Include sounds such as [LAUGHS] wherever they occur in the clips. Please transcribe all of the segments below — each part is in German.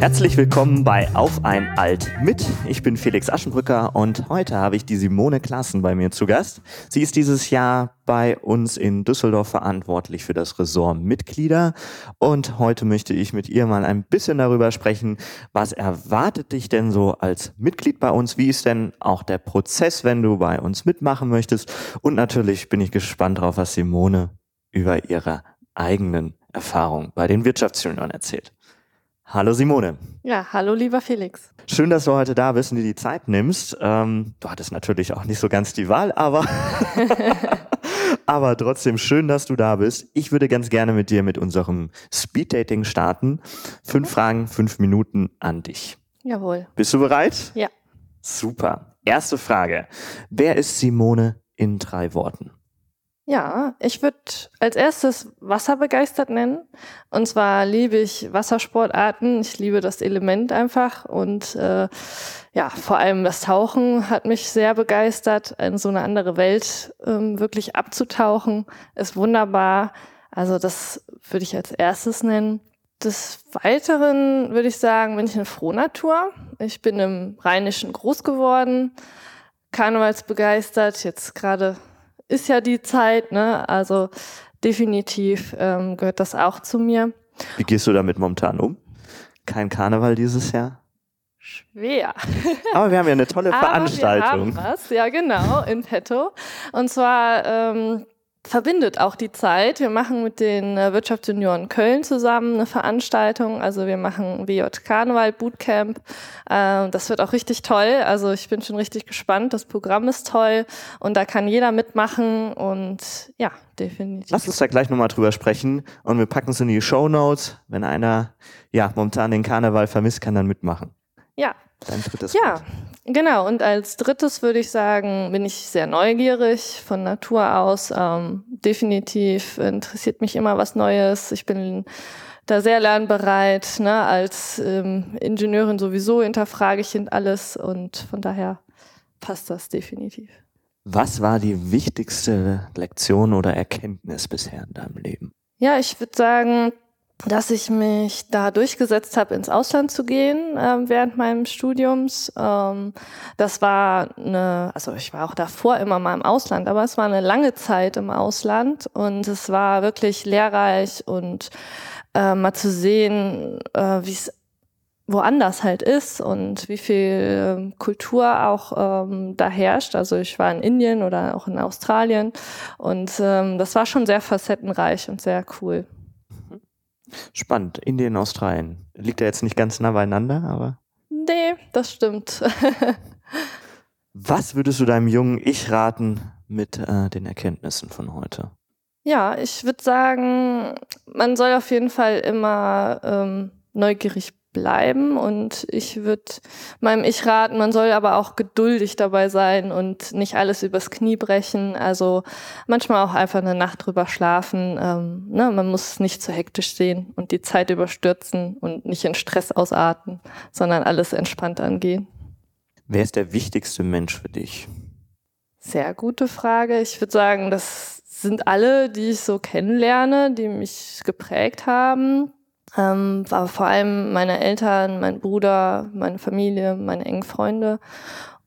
Herzlich willkommen bei Auf ein Alt mit. Ich bin Felix Aschenbrücker und heute habe ich die Simone Klassen bei mir zu Gast. Sie ist dieses Jahr bei uns in Düsseldorf verantwortlich für das Ressort Mitglieder und heute möchte ich mit ihr mal ein bisschen darüber sprechen, was erwartet dich denn so als Mitglied bei uns? Wie ist denn auch der Prozess, wenn du bei uns mitmachen möchtest? Und natürlich bin ich gespannt drauf, was Simone über ihre eigenen Erfahrungen bei den Wirtschaftsjunioren erzählt. Hallo Simone. Ja, hallo lieber Felix. Schön, dass du heute da bist und dir die Zeit nimmst. Ähm, du hattest natürlich auch nicht so ganz die Wahl, aber, [LAUGHS] [LAUGHS] aber trotzdem schön, dass du da bist. Ich würde ganz gerne mit dir mit unserem Speeddating starten. Fünf Fragen, fünf Minuten an dich. Jawohl. Bist du bereit? Ja. Super. Erste Frage. Wer ist Simone in drei Worten? Ja, ich würde als erstes Wasser begeistert nennen. Und zwar liebe ich Wassersportarten. Ich liebe das Element einfach. Und äh, ja, vor allem das Tauchen hat mich sehr begeistert. In so eine andere Welt ähm, wirklich abzutauchen, ist wunderbar. Also das würde ich als erstes nennen. Des Weiteren würde ich sagen, bin ich eine Frohnatur. Ich bin im Rheinischen groß geworden, Karnevalsbegeistert, jetzt gerade ist ja die Zeit, ne? Also definitiv ähm, gehört das auch zu mir. Wie gehst du damit momentan um? Kein Karneval dieses Jahr? Schwer. [LAUGHS] Aber wir haben ja eine tolle Veranstaltung. Wir haben was, ja genau, in petto. Und zwar ähm, verbindet auch die Zeit. Wir machen mit den äh, Wirtschaftsjunioren Köln zusammen eine Veranstaltung. Also wir machen WJ Karneval Bootcamp. Äh, das wird auch richtig toll. Also ich bin schon richtig gespannt. Das Programm ist toll und da kann jeder mitmachen und ja, definitiv. Lass uns da gleich nochmal drüber sprechen und wir packen es in die Show Notes. Wenn einer ja momentan den Karneval vermisst, kann dann mitmachen. Ja. Dein drittes Ja, Wort. genau. Und als drittes würde ich sagen, bin ich sehr neugierig von Natur aus. Ähm, definitiv interessiert mich immer was Neues. Ich bin da sehr lernbereit. Ne? Als ähm, Ingenieurin sowieso hinterfrage ich alles und von daher passt das definitiv. Was war die wichtigste Lektion oder Erkenntnis bisher in deinem Leben? Ja, ich würde sagen, dass ich mich da durchgesetzt habe, ins Ausland zu gehen äh, während meinem Studiums. Ähm, das war eine, also ich war auch davor immer mal im Ausland, aber es war eine lange Zeit im Ausland und es war wirklich lehrreich und äh, mal zu sehen, äh, wie es woanders halt ist und wie viel ähm, Kultur auch ähm, da herrscht. Also ich war in Indien oder auch in Australien und ähm, das war schon sehr facettenreich und sehr cool. Spannend. Indien, Australien. Liegt ja jetzt nicht ganz nah beieinander, aber. Nee, das stimmt. Was würdest du deinem jungen Ich raten mit äh, den Erkenntnissen von heute? Ja, ich würde sagen, man soll auf jeden Fall immer ähm, neugierig bleiben und ich würde meinem Ich raten, man soll aber auch geduldig dabei sein und nicht alles übers Knie brechen. Also manchmal auch einfach eine Nacht drüber schlafen. Ähm, ne? Man muss nicht zu hektisch sehen und die Zeit überstürzen und nicht in Stress ausarten, sondern alles entspannt angehen. Wer ist der wichtigste Mensch für dich? Sehr gute Frage. Ich würde sagen, das sind alle, die ich so kennenlerne, die mich geprägt haben. Ähm, aber vor allem meine Eltern, mein Bruder, meine Familie, meine engen Freunde.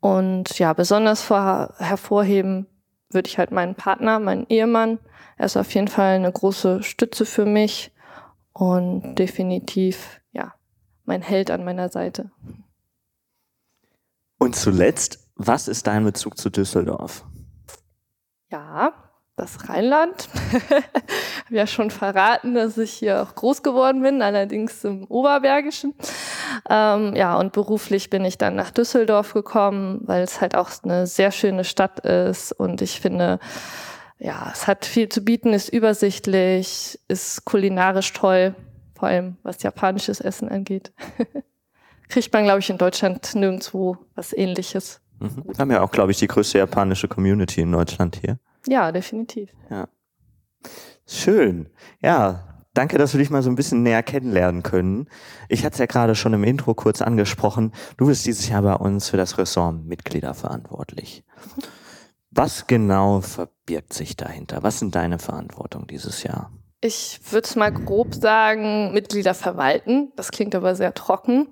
Und ja, besonders vor, hervorheben würde ich halt meinen Partner, meinen Ehemann. Er ist auf jeden Fall eine große Stütze für mich und definitiv, ja, mein Held an meiner Seite. Und zuletzt, was ist dein Bezug zu Düsseldorf? Ja, das Rheinland. [LAUGHS] Habe ja schon verraten, dass ich hier auch groß geworden bin, allerdings im Oberbergischen. Ähm, ja, und beruflich bin ich dann nach Düsseldorf gekommen, weil es halt auch eine sehr schöne Stadt ist und ich finde, ja, es hat viel zu bieten, ist übersichtlich, ist kulinarisch toll, vor allem was japanisches Essen angeht. [LAUGHS] Kriegt man, glaube ich, in Deutschland nirgendwo was ähnliches. Mhm. Wir haben ja auch, glaube ich, die größte japanische Community in Deutschland hier. Ja, definitiv. Ja. Schön. Ja, danke, dass wir dich mal so ein bisschen näher kennenlernen können. Ich hatte es ja gerade schon im Intro kurz angesprochen. Du bist dieses Jahr bei uns für das Ressort Mitglieder verantwortlich. Was genau verbirgt sich dahinter? Was sind deine Verantwortung dieses Jahr? Ich würde es mal grob sagen, Mitglieder verwalten. Das klingt aber sehr trocken.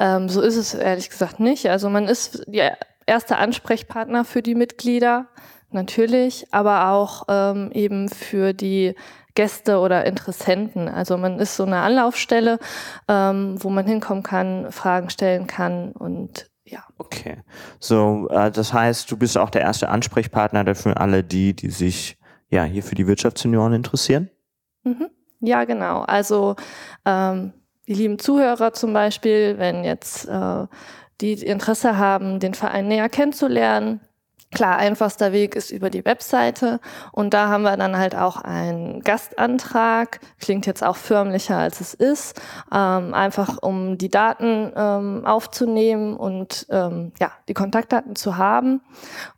Ähm, so ist es ehrlich gesagt nicht. Also man ist der erste Ansprechpartner für die Mitglieder, natürlich, aber auch ähm, eben für die Gäste oder Interessenten. Also man ist so eine Anlaufstelle, ähm, wo man hinkommen kann, Fragen stellen kann und ja. Okay. So, äh, das heißt, du bist auch der erste Ansprechpartner für alle die, die sich ja hier für die Wirtschaftssenioren interessieren? Mhm. Ja, genau. Also ähm, die lieben Zuhörer zum Beispiel, wenn jetzt äh, die Interesse haben, den Verein näher kennenzulernen, Klar, einfachster Weg ist über die Webseite. Und da haben wir dann halt auch einen Gastantrag, klingt jetzt auch förmlicher als es ist, ähm, einfach um die Daten ähm, aufzunehmen und ähm, ja, die Kontaktdaten zu haben.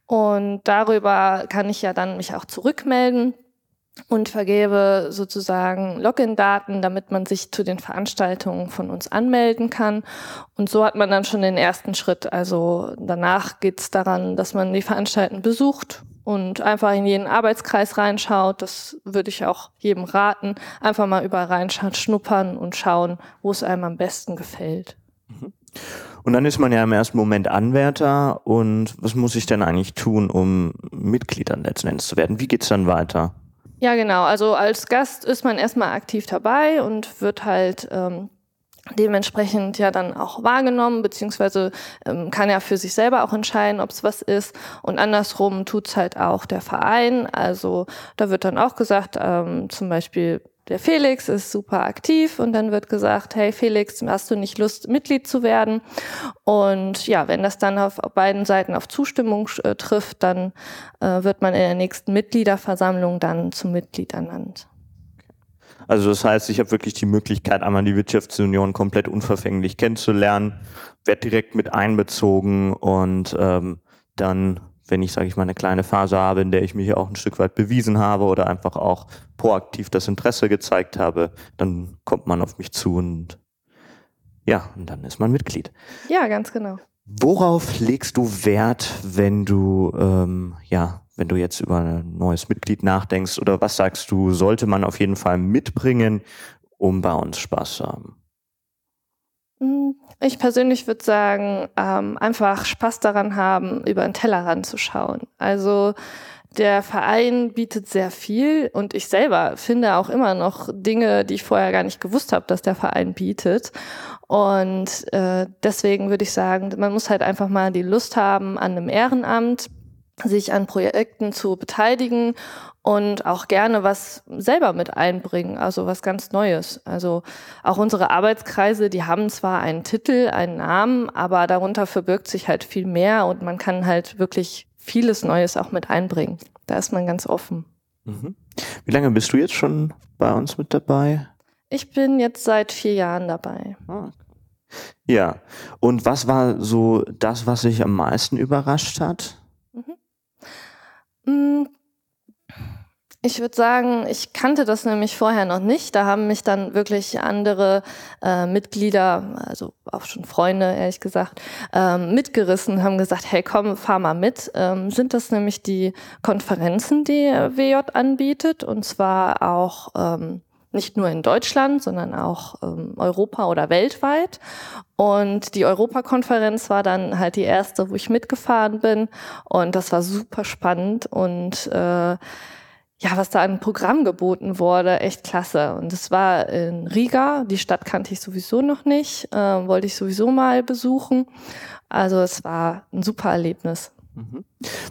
Und darüber kann ich ja dann mich auch zurückmelden und vergebe sozusagen Login-Daten, damit man sich zu den Veranstaltungen von uns anmelden kann. Und so hat man dann schon den ersten Schritt. Also danach geht es daran, dass man die Veranstaltungen besucht und einfach in jeden Arbeitskreis reinschaut. Das würde ich auch jedem raten. Einfach mal überall reinschauen, schnuppern und schauen, wo es einem am besten gefällt. Mhm. Und dann ist man ja im ersten Moment Anwärter. Und was muss ich denn eigentlich tun, um Mitgliedern letzten Endes zu werden? Wie geht's dann weiter? Ja, genau. Also als Gast ist man erstmal aktiv dabei und wird halt ähm, dementsprechend ja dann auch wahrgenommen, beziehungsweise ähm, kann ja für sich selber auch entscheiden, ob es was ist. Und andersrum tut's halt auch der Verein. Also da wird dann auch gesagt, ähm, zum Beispiel der Felix ist super aktiv und dann wird gesagt, hey Felix, hast du nicht Lust, Mitglied zu werden? Und ja, wenn das dann auf, beiden Seiten auf Zustimmung äh, trifft, dann äh, wird man in der nächsten Mitgliederversammlung dann zum Mitglied ernannt. Also das heißt, ich habe wirklich die Möglichkeit, einmal die Wirtschaftsunion komplett unverfänglich kennenzulernen, werde direkt mit einbezogen und ähm, dann wenn ich, sage ich mal, eine kleine Phase habe, in der ich mich auch ein Stück weit bewiesen habe oder einfach auch proaktiv das Interesse gezeigt habe, dann kommt man auf mich zu und ja, und dann ist man Mitglied. Ja, ganz genau. Worauf legst du Wert, wenn du ähm, ja, wenn du jetzt über ein neues Mitglied nachdenkst oder was sagst du, sollte man auf jeden Fall mitbringen, um bei uns Spaß zu haben? Hm, ich persönlich würde sagen, ähm, einfach Spaß daran haben, über den Tellerrand zu schauen. Also der Verein bietet sehr viel und ich selber finde auch immer noch Dinge, die ich vorher gar nicht gewusst habe, dass der Verein bietet. Und äh, deswegen würde ich sagen, man muss halt einfach mal die Lust haben an einem Ehrenamt, sich an Projekten zu beteiligen und auch gerne was selber mit einbringen, also was ganz Neues. Also auch unsere Arbeitskreise, die haben zwar einen Titel, einen Namen, aber darunter verbirgt sich halt viel mehr und man kann halt wirklich vieles Neues auch mit einbringen. Da ist man ganz offen. Mhm. Wie lange bist du jetzt schon bei uns mit dabei? Ich bin jetzt seit vier Jahren dabei. Ah. Ja, und was war so das, was dich am meisten überrascht hat? Mhm. Ich würde sagen, ich kannte das nämlich vorher noch nicht. Da haben mich dann wirklich andere äh, Mitglieder, also auch schon Freunde, ehrlich gesagt, ähm, mitgerissen, haben gesagt, hey komm, fahr mal mit. Ähm, sind das nämlich die Konferenzen, die WJ anbietet und zwar auch ähm, nicht nur in Deutschland, sondern auch ähm, Europa oder weltweit. Und die Europakonferenz war dann halt die erste, wo ich mitgefahren bin und das war super spannend und äh, ja, was da an Programm geboten wurde, echt klasse. Und es war in Riga, die Stadt kannte ich sowieso noch nicht, äh, wollte ich sowieso mal besuchen. Also es war ein super Erlebnis. Mhm.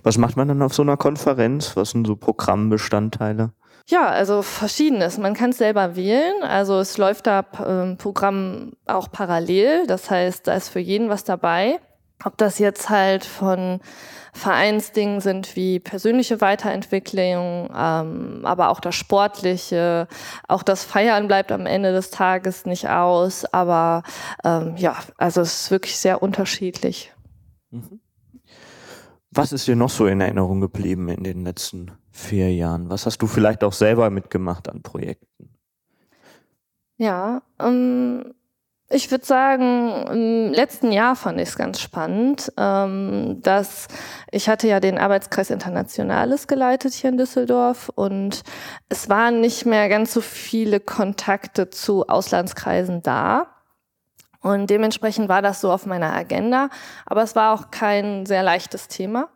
Was macht man dann auf so einer Konferenz? Was sind so Programmbestandteile? Ja, also verschiedenes. Man kann es selber wählen. Also es läuft da äh, Programm auch parallel. Das heißt, da ist für jeden was dabei. Ob das jetzt halt von Vereinsdingen sind wie persönliche Weiterentwicklung, ähm, aber auch das Sportliche, auch das Feiern bleibt am Ende des Tages nicht aus. Aber ähm, ja, also es ist wirklich sehr unterschiedlich. Mhm. Was ist dir noch so in Erinnerung geblieben in den letzten vier Jahren? Was hast du vielleicht auch selber mitgemacht an Projekten? Ja, ähm, ich würde sagen, im letzten Jahr fand ich es ganz spannend, ähm, dass ich hatte ja den Arbeitskreis Internationales geleitet hier in Düsseldorf und es waren nicht mehr ganz so viele Kontakte zu Auslandskreisen da. Und dementsprechend war das so auf meiner Agenda, aber es war auch kein sehr leichtes Thema.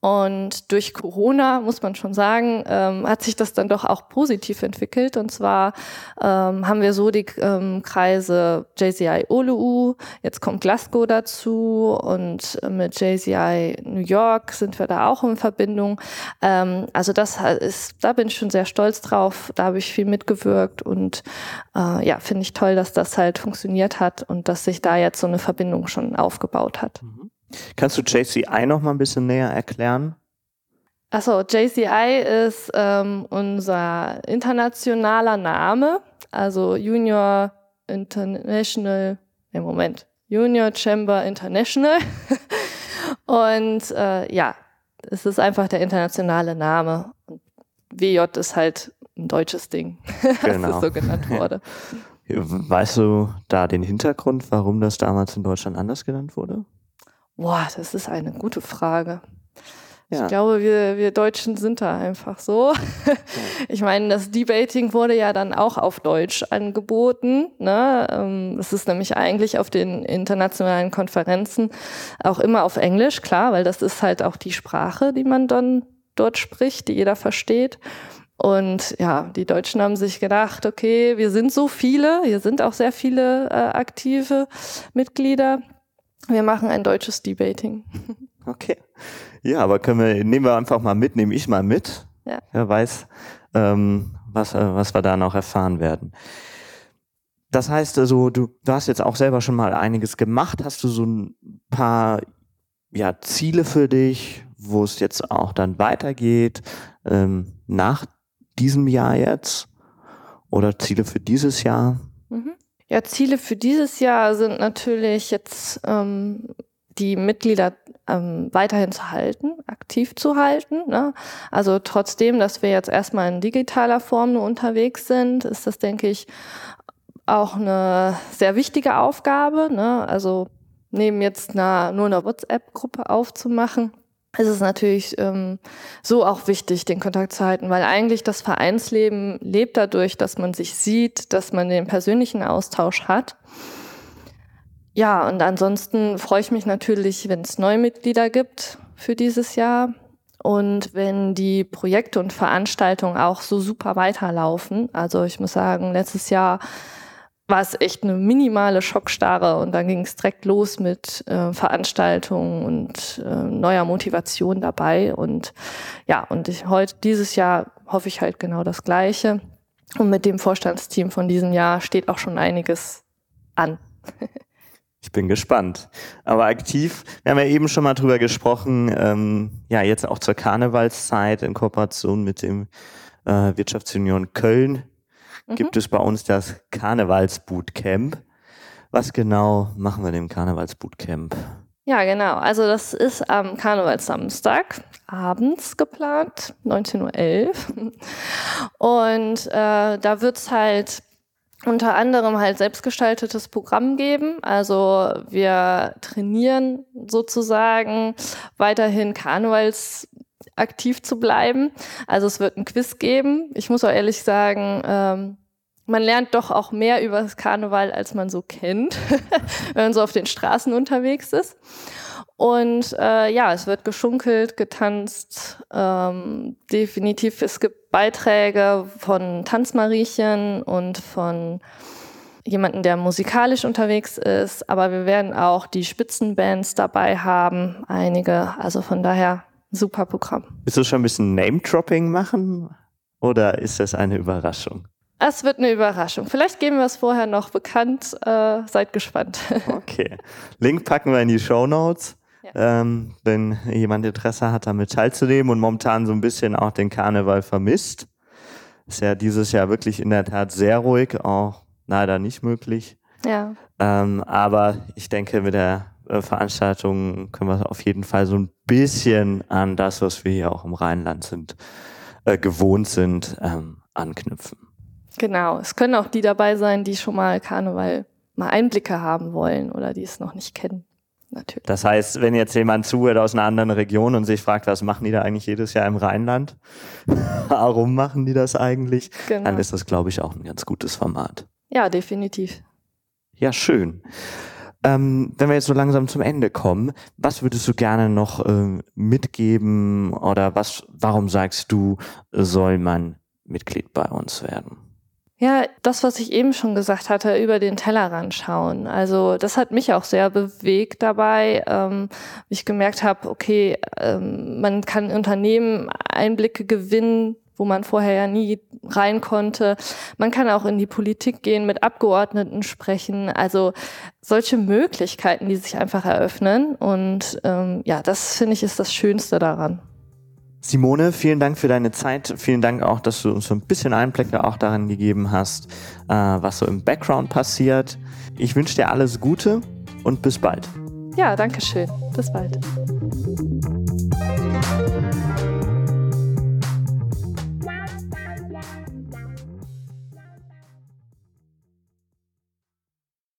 Und durch Corona, muss man schon sagen, ähm, hat sich das dann doch auch positiv entwickelt. Und zwar ähm, haben wir so die ähm, Kreise JCI OLU, jetzt kommt Glasgow dazu und mit JCI New York sind wir da auch in Verbindung. Ähm, also das ist, da bin ich schon sehr stolz drauf. Da habe ich viel mitgewirkt und äh, ja, finde ich toll, dass das halt funktioniert hat und dass sich da jetzt so eine Verbindung schon aufgebaut hat. Mhm. Kannst du JCI noch mal ein bisschen näher erklären? Achso, JCI ist ähm, unser internationaler Name, also Junior International, im Moment, Junior Chamber International. [LAUGHS] Und äh, ja, es ist einfach der internationale Name. WJ ist halt ein deutsches Ding, [LAUGHS] genau. das so genannt wurde. [LAUGHS] Weißt du da den Hintergrund, warum das damals in Deutschland anders genannt wurde? Boah, das ist eine gute Frage. Ja. Ich glaube, wir, wir Deutschen sind da einfach so. Ich meine, das Debating wurde ja dann auch auf Deutsch angeboten. Ne? Ähm, es ist nämlich eigentlich auf den internationalen Konferenzen auch immer auf Englisch, klar, weil das ist halt auch die Sprache, die man dann dort spricht, die jeder versteht. Und ja, die Deutschen haben sich gedacht, okay, wir sind so viele, hier sind auch sehr viele äh, aktive Mitglieder wir machen ein deutsches Debating. [LAUGHS] Okay. Ja, aber können wir, nehmen wir einfach mal mit, nehme ich mal mit. Ja. Wer weiß, ähm, was, äh, was wir da noch erfahren werden. Das heißt also, du, du hast jetzt auch selber schon mal einiges gemacht. Hast du so ein paar ja, Ziele für dich, wo es jetzt auch dann weitergeht, ähm, nach diesem Jahr jetzt? Oder Ziele für dieses Jahr? Mhm. Ja, Ziele für dieses Jahr sind natürlich jetzt ähm, die Mitglieder ähm, weiterhin zu halten, aktiv zu halten. Ne? Also trotzdem, dass wir jetzt erstmal in digitaler Form nur unterwegs sind, ist das, denke ich, auch eine sehr wichtige Aufgabe. Ne? Also neben jetzt einer, nur eine WhatsApp-Gruppe aufzumachen, ist es natürlich ähm, so auch wichtig, den Kontakt zu halten, weil eigentlich das Vereinsleben lebt dadurch, dass man sich sieht, dass man den persönlichen Austausch hat. Ja, und ansonsten freue ich mich natürlich, wenn es neue Mitglieder gibt für dieses Jahr und wenn die Projekte und Veranstaltungen auch so super weiterlaufen. Also ich muss sagen, letztes Jahr war es echt eine minimale Schockstarre und dann ging es direkt los mit äh, Veranstaltungen und äh, neuer Motivation dabei und ja und ich heute dieses Jahr hoffe ich halt genau das Gleiche und mit dem Vorstandsteam von diesem Jahr steht auch schon einiges an. [LAUGHS] Ich bin gespannt. Aber aktiv, wir haben ja eben schon mal drüber gesprochen, ähm, ja, jetzt auch zur Karnevalszeit in Kooperation mit dem äh, Wirtschaftsunion Köln mhm. gibt es bei uns das Karnevalsbootcamp. Was genau machen wir im Karnevalsbootcamp? Ja, genau. Also das ist am Karnevalssamstag abends geplant, 19.11 Uhr. Und äh, da wird's halt unter anderem halt selbstgestaltetes Programm geben. Also wir trainieren sozusagen weiterhin Karnevals aktiv zu bleiben. Also es wird ein Quiz geben. Ich muss auch ehrlich sagen, ähm, man lernt doch auch mehr über das Karneval, als man so kennt, [LAUGHS] wenn man so auf den Straßen unterwegs ist. Und äh, ja, es wird geschunkelt, getanzt. Ähm, definitiv, es gibt Beiträge von Tanzmariechen und von jemanden, der musikalisch unterwegs ist. Aber wir werden auch die Spitzenbands dabei haben, einige. Also von daher super Programm. Willst du schon ein bisschen Name-Dropping machen? Oder ist das eine Überraschung? Es wird eine Überraschung. Vielleicht geben wir es vorher noch bekannt. Äh, seid gespannt. [LAUGHS] Okay. Link packen wir in die Show Notes. Ja. Ähm, wenn jemand Interesse hat, damit teilzunehmen und momentan so ein bisschen auch den Karneval vermisst. Ist ja dieses Jahr wirklich in der Tat sehr ruhig, auch leider nicht möglich. Ja. Ähm, aber ich denke, mit der äh, Veranstaltungen können wir auf jeden Fall so ein bisschen an das, was wir hier auch im Rheinland sind, äh, gewohnt sind, ähm, anknüpfen. Genau, es können auch die dabei sein, die schon mal Karneval mal Einblicke haben wollen oder die es noch nicht kennen. Natürlich. Das heißt, wenn jetzt jemand zuhört aus einer anderen Region und sich fragt, was machen die da eigentlich jedes Jahr im Rheinland? [LAUGHS] Warum machen die das eigentlich? Genau. Dann ist das, glaube ich, auch ein ganz gutes Format. Ja, definitiv. Ja, schön. Ähm, wenn wir jetzt so langsam zum Ende kommen, was würdest du gerne noch äh, mitgeben oder was, warum sagst du, soll man Mitglied bei uns werden? Ja, das, was ich eben schon gesagt hatte, über den Tellerrand schauen. Also das hat mich auch sehr bewegt dabei, ähm, ich gemerkt habe, okay, ähm, man kann Unternehmen Einblicke gewinnen, wo man vorher ja nie rein konnte. Man kann auch in die Politik gehen, mit Abgeordneten sprechen. Also solche Möglichkeiten, die sich einfach eröffnen. Und ähm, ja, das finde ich ist das Schönste daran. Simone, vielen Dank für deine Zeit. Vielen Dank auch, dass du uns so ein bisschen Einblicke auch darin gegeben hast, äh, was so im Background passiert. Ich wünsche dir alles Gute und bis bald. Ja, danke schön. Bis bald.